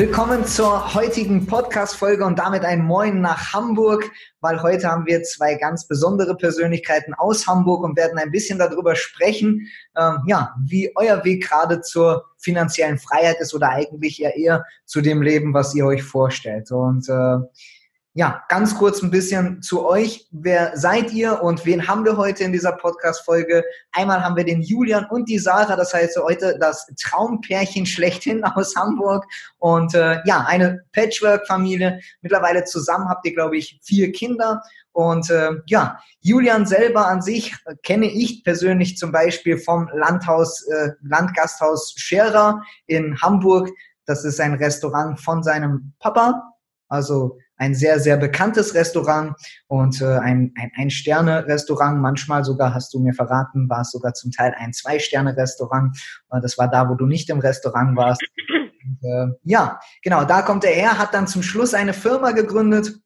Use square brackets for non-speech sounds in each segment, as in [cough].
Willkommen zur heutigen Podcast-Folge und damit ein Moin nach Hamburg, weil heute haben wir zwei ganz besondere Persönlichkeiten aus Hamburg und werden ein bisschen darüber sprechen, ähm, ja, wie euer Weg gerade zur finanziellen Freiheit ist oder eigentlich ja eher zu dem Leben, was ihr euch vorstellt. Und äh, ja, ganz kurz ein bisschen zu euch. Wer seid ihr und wen haben wir heute in dieser Podcast-Folge? Einmal haben wir den Julian und die Sarah, das heißt heute das Traumpärchen schlechthin [laughs] aus Hamburg. Und äh, ja, eine Patchwork-Familie. Mittlerweile zusammen habt ihr, glaube ich, vier Kinder. Und äh, ja, Julian selber an sich kenne ich persönlich zum Beispiel vom Landhaus, äh, Landgasthaus Scherer in Hamburg. Das ist ein Restaurant von seinem Papa. Also ein sehr, sehr bekanntes Restaurant und äh, ein, ein, ein Sterne-Restaurant. Manchmal sogar, hast du mir verraten, war es sogar zum Teil ein Zwei-Sterne-Restaurant. Äh, das war da, wo du nicht im Restaurant warst. Und, äh, ja, genau, da kommt er her, hat dann zum Schluss eine Firma gegründet,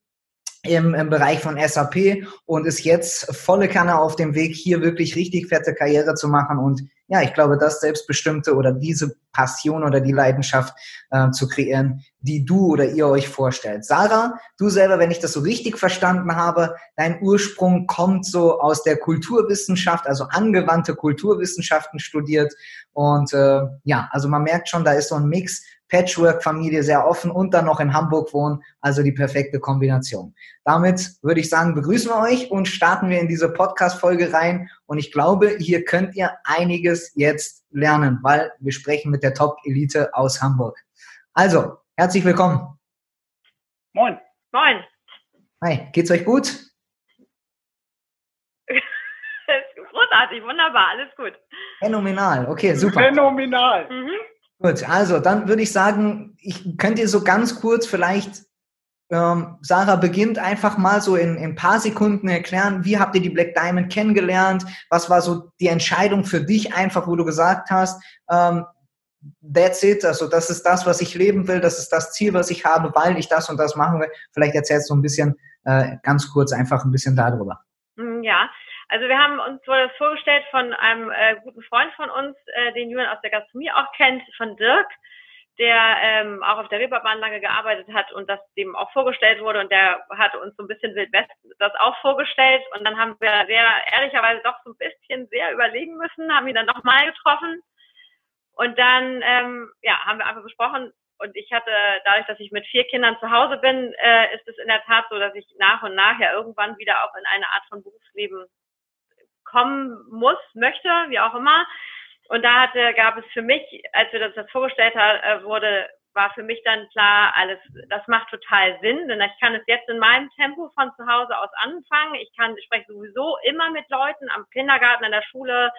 im, im Bereich von SAP und ist jetzt volle Kanne auf dem Weg, hier wirklich richtig fette Karriere zu machen und ja, ich glaube, das Selbstbestimmte oder diese Passion oder die Leidenschaft äh, zu kreieren, die du oder ihr euch vorstellt. Sarah, du selber, wenn ich das so richtig verstanden habe, dein Ursprung kommt so aus der Kulturwissenschaft, also angewandte Kulturwissenschaften studiert. Und äh, ja, also man merkt schon, da ist so ein Mix Patchwork-Familie sehr offen und dann noch in Hamburg wohnen, also die perfekte Kombination. Damit würde ich sagen, begrüßen wir euch und starten wir in diese Podcast-Folge rein. Und ich glaube, hier könnt ihr einiges jetzt lernen, weil wir sprechen mit der Top-Elite aus Hamburg. Also, herzlich willkommen. Moin. Moin. Hi, geht's euch gut? [laughs] Großartig, wunderbar, alles gut. Phänomenal, okay, super. Phänomenal. Mhm. Gut, also dann würde ich sagen, ich könnt ihr so ganz kurz vielleicht, ähm, Sarah beginnt einfach mal so in, in ein paar Sekunden erklären, wie habt ihr die Black Diamond kennengelernt? Was war so die Entscheidung für dich einfach, wo du gesagt hast, ähm, that's it, also das ist das, was ich leben will, das ist das Ziel, was ich habe, weil ich das und das machen will. Vielleicht erzählst du ein bisschen, äh, ganz kurz einfach ein bisschen darüber. Mm, ja, also wir haben uns wurde das vorgestellt von einem äh, guten Freund von uns, äh, den Julian aus der Gastronomie auch kennt, von Dirk, der ähm, auch auf der Reeperbahn lange gearbeitet hat und das dem auch vorgestellt wurde. Und der hat uns so ein bisschen Wildwest das auch vorgestellt. Und dann haben wir sehr ehrlicherweise doch so ein bisschen sehr überlegen müssen, haben ihn dann nochmal getroffen und dann ähm, ja haben wir einfach besprochen und ich hatte dadurch, dass ich mit vier Kindern zu Hause bin, äh, ist es in der Tat so, dass ich nach und nach ja irgendwann wieder auch in eine Art von Berufsleben kommen muss, möchte, wie auch immer. Und da hatte, gab es für mich, als wir das, vorgestellt haben, äh, wurde, war für mich dann klar, alles, das macht total Sinn, denn ich kann es jetzt in meinem Tempo von zu Hause aus anfangen. Ich kann, ich spreche sowieso immer mit Leuten am Kindergarten, an der Schule.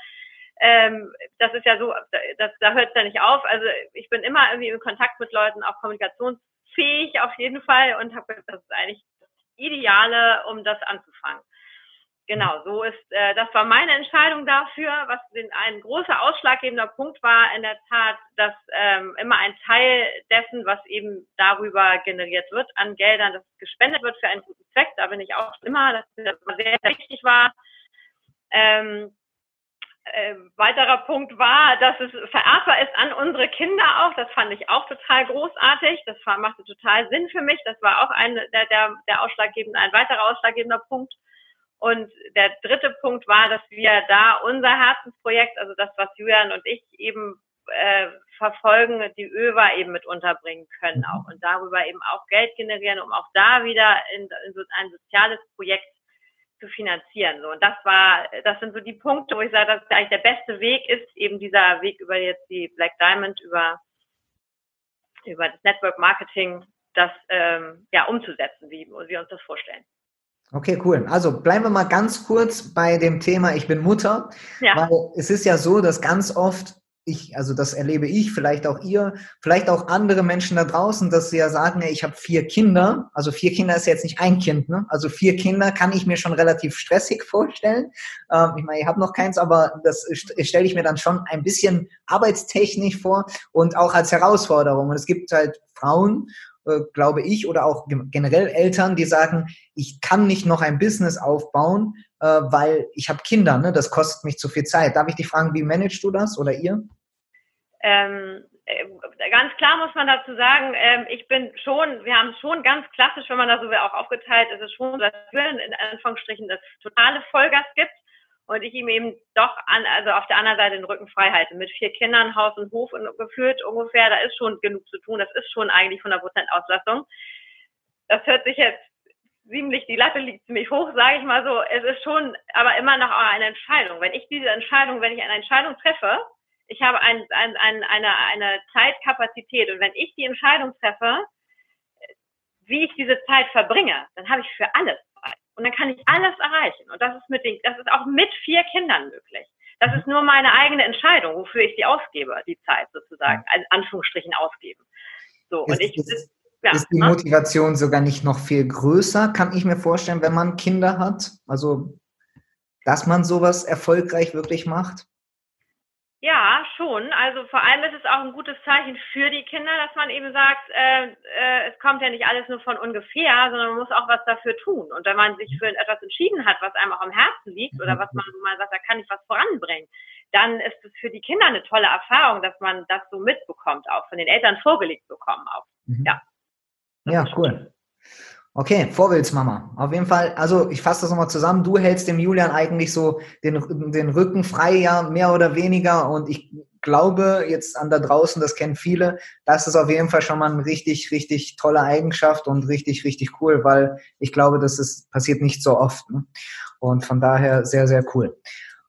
Ähm, das ist ja so, das, da hört es ja nicht auf. Also ich bin immer irgendwie in Kontakt mit Leuten, auch kommunikationsfähig auf jeden Fall und habe das ist eigentlich das Ideale, um das anzufangen. Genau, so ist, äh, das war meine Entscheidung dafür. Was den, ein großer ausschlaggebender Punkt war in der Tat, dass ähm, immer ein Teil dessen, was eben darüber generiert wird an Geldern, dass gespendet wird für einen guten Zweck. Da bin ich auch immer, dass das sehr, sehr wichtig war. Ähm, äh, weiterer Punkt war, dass es vererbbar ist an unsere Kinder auch. Das fand ich auch total großartig. Das war, machte total Sinn für mich. Das war auch ein, der, der, der ausschlaggebende, ein weiterer ausschlaggebender Punkt. Und der dritte Punkt war, dass wir da unser Herzensprojekt, also das, was Julian und ich eben äh, verfolgen, die ÖWA eben mit unterbringen können mhm. auch und darüber eben auch Geld generieren, um auch da wieder in, in so ein soziales Projekt zu finanzieren. So, und das war, das sind so die Punkte, wo ich sage, dass eigentlich der beste Weg ist, eben dieser Weg über jetzt die Black Diamond, über, über das Network Marketing, das ähm, ja umzusetzen, wie wir uns das vorstellen. Okay, cool. Also bleiben wir mal ganz kurz bei dem Thema Ich bin Mutter. Ja. Weil es ist ja so, dass ganz oft ich, also das erlebe ich, vielleicht auch ihr, vielleicht auch andere Menschen da draußen, dass sie ja sagen, ich habe vier Kinder. Also vier Kinder ist jetzt nicht ein Kind, ne? Also vier Kinder kann ich mir schon relativ stressig [laughs] vorstellen. Ähm, ich meine, ich habe noch keins, aber das stelle ich mir dann schon ein bisschen arbeitstechnisch vor und auch als Herausforderung. Und es gibt halt Frauen, glaube ich, oder auch generell Eltern, die sagen, ich kann nicht noch ein Business aufbauen, äh, weil ich habe Kinder, ne? das kostet mich zu viel Zeit. Darf ich dich fragen, wie managst du das oder ihr? Ähm, äh, ganz klar muss man dazu sagen, ähm, ich bin schon, wir haben schon ganz klassisch, wenn man da so will, auch aufgeteilt, ist es schon, dass in Anführungsstrichen das totale Vollgas gibt und ich ihm eben doch an, also auf der anderen Seite den Rücken frei halte. Mit vier Kindern, Haus und Hof geführt ungefähr, da ist schon genug zu tun. Das ist schon eigentlich 100% Auslastung. Das hört sich jetzt ziemlich, die Latte liegt ziemlich hoch, sage ich mal so. Es ist schon aber immer noch eine Entscheidung. Wenn ich diese Entscheidung, wenn ich eine Entscheidung treffe, ich habe ein, ein, ein, eine, eine Zeitkapazität und wenn ich die Entscheidung treffe, wie ich diese Zeit verbringe, dann habe ich für alles. Und dann kann ich alles erreichen. Und das ist mit den, das ist auch mit vier Kindern möglich. Das ist nur meine eigene Entscheidung, wofür ich die ausgebe, die Zeit sozusagen, in Anführungsstrichen ausgeben. So, ist, und ich, ist, ja, ist die ne? Motivation sogar nicht noch viel größer, kann ich mir vorstellen, wenn man Kinder hat? Also, dass man sowas erfolgreich wirklich macht? Ja, schon. Also vor allem ist es auch ein gutes Zeichen für die Kinder, dass man eben sagt, äh, äh, es kommt ja nicht alles nur von ungefähr, sondern man muss auch was dafür tun. Und wenn man sich für etwas entschieden hat, was einem auch am Herzen liegt oder was man mal sagt, da kann ich was voranbringen, dann ist es für die Kinder eine tolle Erfahrung, dass man das so mitbekommt, auch von den Eltern vorgelegt bekommen auch. Mhm. Ja. Ja, cool. Okay, Vorbildsmama. Auf jeden Fall, also ich fasse das nochmal zusammen. Du hältst dem Julian eigentlich so den, den Rücken frei, ja, mehr oder weniger. Und ich glaube jetzt an da draußen, das kennen viele, das ist auf jeden Fall schon mal eine richtig, richtig tolle Eigenschaft und richtig, richtig cool, weil ich glaube, das ist, passiert nicht so oft. Ne? Und von daher sehr, sehr cool.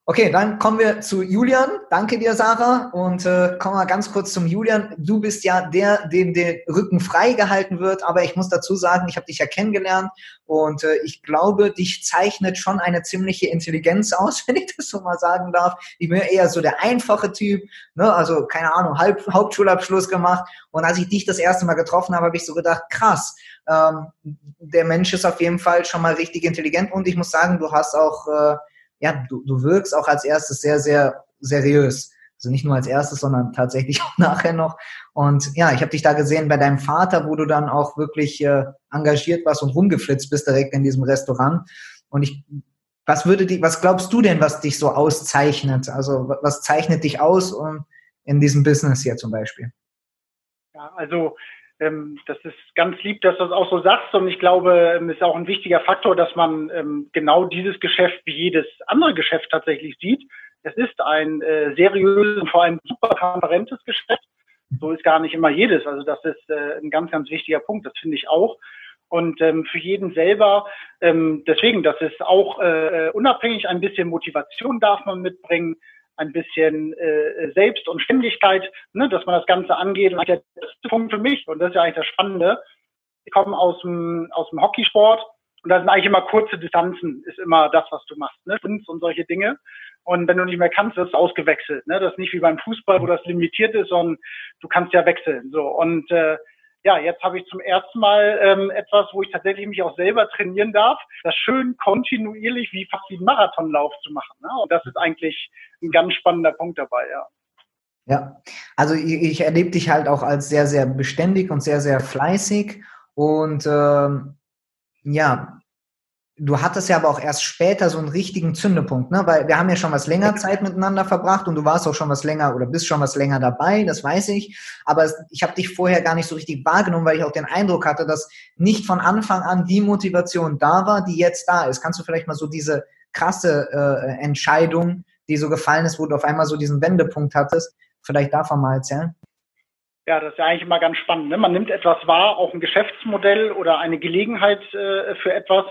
Okay, dann kommen wir zu Julian. Danke dir, Sarah. Und äh, kommen wir ganz kurz zum Julian. Du bist ja der, dem der Rücken frei gehalten wird. Aber ich muss dazu sagen, ich habe dich ja kennengelernt und äh, ich glaube, dich zeichnet schon eine ziemliche Intelligenz aus, [laughs] wenn ich das so mal sagen darf. Ich bin eher so der einfache Typ, ne? also keine Ahnung, Halb Hauptschulabschluss gemacht. Und als ich dich das erste Mal getroffen habe, habe ich so gedacht, krass, ähm, der Mensch ist auf jeden Fall schon mal richtig intelligent. Und ich muss sagen, du hast auch äh, ja, du, du wirkst auch als erstes sehr, sehr seriös. Also nicht nur als erstes, sondern tatsächlich [laughs] auch nachher noch. Und ja, ich habe dich da gesehen bei deinem Vater, wo du dann auch wirklich äh, engagiert warst und rumgeflitzt bist direkt in diesem Restaurant. Und ich, was würde die, was glaubst du denn, was dich so auszeichnet? Also was zeichnet dich aus um, in diesem Business hier zum Beispiel? Ja, also das ist ganz lieb, dass du das auch so sagst. Und ich glaube, es ähm, ist auch ein wichtiger Faktor, dass man ähm, genau dieses Geschäft wie jedes andere Geschäft tatsächlich sieht. Es ist ein äh, seriöses und vor allem super transparentes Geschäft. So ist gar nicht immer jedes. Also das ist äh, ein ganz, ganz wichtiger Punkt. Das finde ich auch. Und ähm, für jeden selber, ähm, deswegen, das ist auch äh, unabhängig, ein bisschen Motivation darf man mitbringen ein bisschen äh, Selbst und Ständigkeit, ne, dass man das Ganze angeht. Und der Punkt für mich, und das ist ja eigentlich das Spannende. Ich komme aus dem, aus dem Hockeysport und da sind eigentlich immer kurze Distanzen, ist immer das, was du machst, ne? und solche Dinge. Und wenn du nicht mehr kannst, wirst du ausgewechselt. Ne? Das ist nicht wie beim Fußball, wo das limitiert ist, sondern du kannst ja wechseln. So und äh, ja, jetzt habe ich zum ersten Mal ähm, etwas, wo ich tatsächlich mich auch selber trainieren darf, das schön kontinuierlich wie fast wie ein Marathonlauf zu machen. Ne? Und das ist eigentlich ein ganz spannender Punkt dabei, ja. Ja, also ich, ich erlebe dich halt auch als sehr, sehr beständig und sehr, sehr fleißig. Und ähm, ja, du hattest ja aber auch erst später so einen richtigen Zündepunkt, ne? Weil wir haben ja schon was länger Zeit miteinander verbracht und du warst auch schon was länger oder bist schon was länger dabei, das weiß ich. Aber ich habe dich vorher gar nicht so richtig wahrgenommen, weil ich auch den Eindruck hatte, dass nicht von Anfang an die Motivation da war, die jetzt da ist. Kannst du vielleicht mal so diese krasse äh, Entscheidung, die so gefallen ist, wo du auf einmal so diesen Wendepunkt hattest, vielleicht davon mal erzählen? Ja, das ist ja eigentlich immer ganz spannend. Ne? Man nimmt etwas wahr, auch ein Geschäftsmodell oder eine Gelegenheit äh, für etwas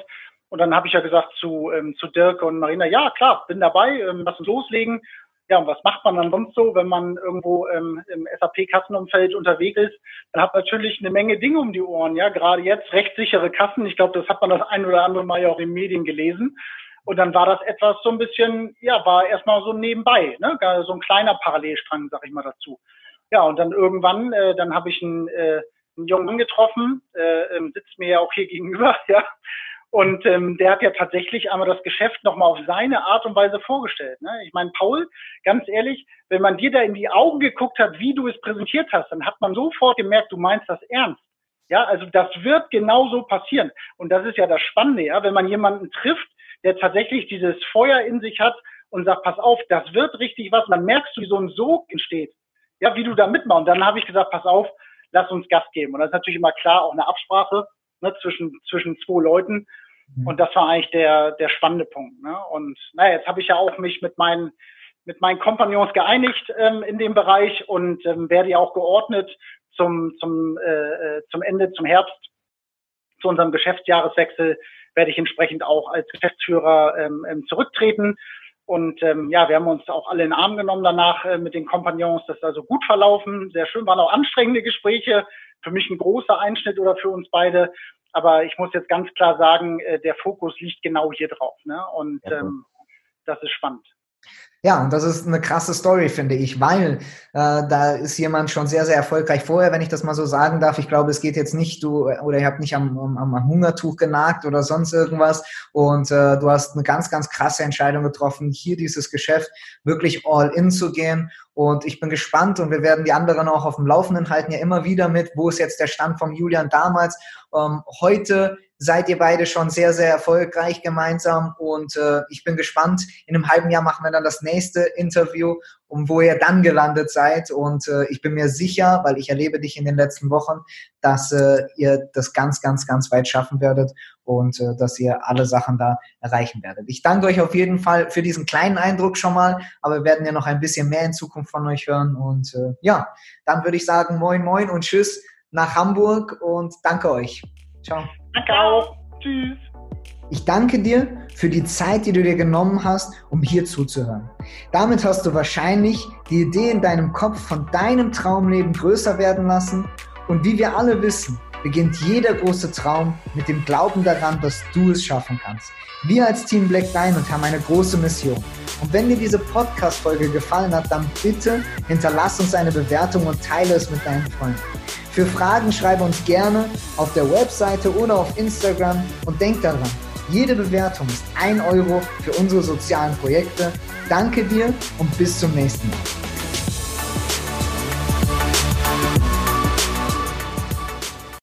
und dann habe ich ja gesagt zu, ähm, zu Dirk und Marina, ja klar, bin dabei, ähm, lass uns loslegen. Ja, und was macht man dann sonst so, wenn man irgendwo ähm, im SAP-Kassenumfeld unterwegs ist? Dann hat natürlich eine Menge Dinge um die Ohren, ja, gerade jetzt rechtssichere Kassen. Ich glaube, das hat man das ein oder andere Mal ja auch in den Medien gelesen. Und dann war das etwas so ein bisschen, ja, war erstmal so nebenbei, ne? so ein kleiner Parallelstrang, sag ich mal dazu. Ja, und dann irgendwann, äh, dann habe ich einen, äh, einen Jungen getroffen, äh, ähm, sitzt mir ja auch hier gegenüber, [laughs] ja. Und ähm, der hat ja tatsächlich einmal das Geschäft nochmal auf seine Art und Weise vorgestellt. Ne? Ich meine, Paul, ganz ehrlich, wenn man dir da in die Augen geguckt hat, wie du es präsentiert hast, dann hat man sofort gemerkt, du meinst das ernst. Ja, also das wird genauso passieren. Und das ist ja das Spannende, ja, wenn man jemanden trifft, der tatsächlich dieses Feuer in sich hat und sagt, pass auf, das wird richtig was, dann merkst du, wie so ein Sog entsteht. Ja, wie du da mitmachst. Und dann habe ich gesagt, pass auf, lass uns Gas geben. Und das ist natürlich immer klar, auch eine Absprache ne, zwischen, zwischen zwei Leuten. Mhm. Und das war eigentlich der, der spannende Punkt. Ne? Und naja, jetzt habe ich ja auch mich mit meinen mit meinen Kompagnons geeinigt ähm, in dem Bereich und ähm, werde ja auch geordnet zum, zum, äh, äh, zum Ende, zum Herbst, zu unserem Geschäftsjahreswechsel, werde ich entsprechend auch als Geschäftsführer ähm, ähm, zurücktreten. Und ähm, ja, wir haben uns auch alle in den Arm genommen danach äh, mit den Kompagnons. Das ist also gut verlaufen, sehr schön, waren auch anstrengende Gespräche. Für mich ein großer Einschnitt oder für uns beide. Aber ich muss jetzt ganz klar sagen, äh, der Fokus liegt genau hier drauf. Ne? Und ähm, das ist spannend. Ja, und das ist eine krasse Story, finde ich, weil äh, da ist jemand schon sehr, sehr erfolgreich vorher, wenn ich das mal so sagen darf. Ich glaube, es geht jetzt nicht, du oder ihr habt nicht am, am, am Hungertuch genagt oder sonst irgendwas. Und äh, du hast eine ganz, ganz krasse Entscheidung getroffen, hier dieses Geschäft wirklich all in zu gehen. Und ich bin gespannt und wir werden die anderen auch auf dem Laufenden halten, ja immer wieder mit, wo ist jetzt der Stand vom Julian damals. Ähm, heute seid ihr beide schon sehr, sehr erfolgreich gemeinsam und äh, ich bin gespannt. In einem halben Jahr machen wir dann das nächste Interview, um wo ihr dann gelandet seid und äh, ich bin mir sicher, weil ich erlebe dich in den letzten Wochen, dass äh, ihr das ganz, ganz, ganz weit schaffen werdet und äh, dass ihr alle Sachen da erreichen werdet. Ich danke euch auf jeden Fall für diesen kleinen Eindruck schon mal, aber wir werden ja noch ein bisschen mehr in Zukunft von euch hören und äh, ja, dann würde ich sagen, moin, moin und tschüss nach Hamburg und danke euch. Ciao. Danke auch. Tschüss. Ich danke dir für die Zeit, die du dir genommen hast, um hier zuzuhören. Damit hast du wahrscheinlich die Idee in deinem Kopf von deinem Traumleben größer werden lassen. Und wie wir alle wissen, beginnt jeder große Traum mit dem Glauben daran, dass du es schaffen kannst. Wir als Team Black Diamond haben eine große Mission. Und wenn dir diese Podcast-Folge gefallen hat, dann bitte hinterlass uns eine Bewertung und teile es mit deinen Freunden. Für Fragen schreibe uns gerne auf der Webseite oder auf Instagram und denk daran, jede Bewertung ist ein Euro für unsere sozialen Projekte. Danke dir und bis zum nächsten Mal.